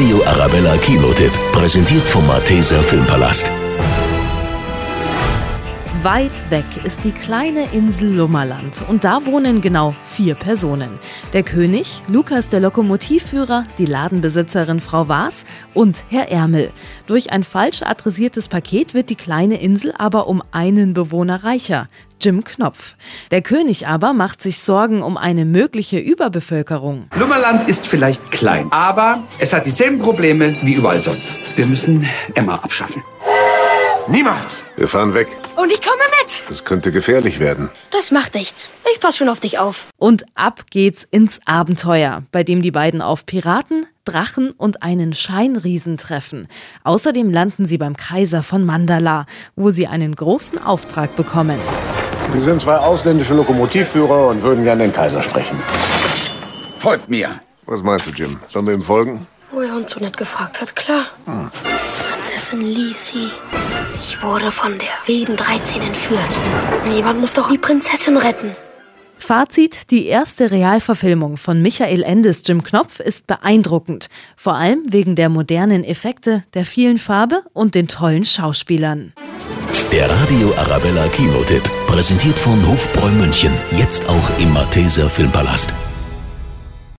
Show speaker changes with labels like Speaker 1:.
Speaker 1: Radio Arabella Kinotipp, präsentiert vom Malteser Filmpalast.
Speaker 2: Weit weg ist die kleine Insel Lummerland und da wohnen genau vier Personen. Der König, Lukas der Lokomotivführer, die Ladenbesitzerin Frau Waas und Herr Ärmel. Durch ein falsch adressiertes Paket wird die kleine Insel aber um einen Bewohner reicher. Jim Knopf. Der König aber macht sich Sorgen um eine mögliche Überbevölkerung.
Speaker 3: Lummerland ist vielleicht klein, aber es hat dieselben Probleme wie überall sonst. Wir müssen Emma abschaffen.
Speaker 4: Niemals!
Speaker 5: Wir fahren weg.
Speaker 6: Und ich komme mit.
Speaker 5: Das könnte gefährlich werden.
Speaker 6: Das macht nichts. Ich passe schon auf dich auf.
Speaker 2: Und ab geht's ins Abenteuer, bei dem die beiden auf Piraten, Drachen und einen Scheinriesen treffen. Außerdem landen sie beim Kaiser von Mandala, wo sie einen großen Auftrag bekommen.
Speaker 5: Wir sind zwei ausländische Lokomotivführer und würden gerne den Kaiser sprechen.
Speaker 3: Folgt mir.
Speaker 5: Was meinst du, Jim? Sollen wir ihm folgen?
Speaker 6: Wo er uns so nett gefragt hat, klar. Prinzessin Lisi. Ich wurde von der wilden 13 entführt. Jemand muss doch die Prinzessin retten.
Speaker 2: Fazit: Die erste Realverfilmung von Michael Endes Jim Knopf ist beeindruckend. Vor allem wegen der modernen Effekte, der vielen Farbe und den tollen Schauspielern.
Speaker 1: Der Radio Arabella Kinotipp, präsentiert von Hofbräu München, jetzt auch im Malteser Filmpalast.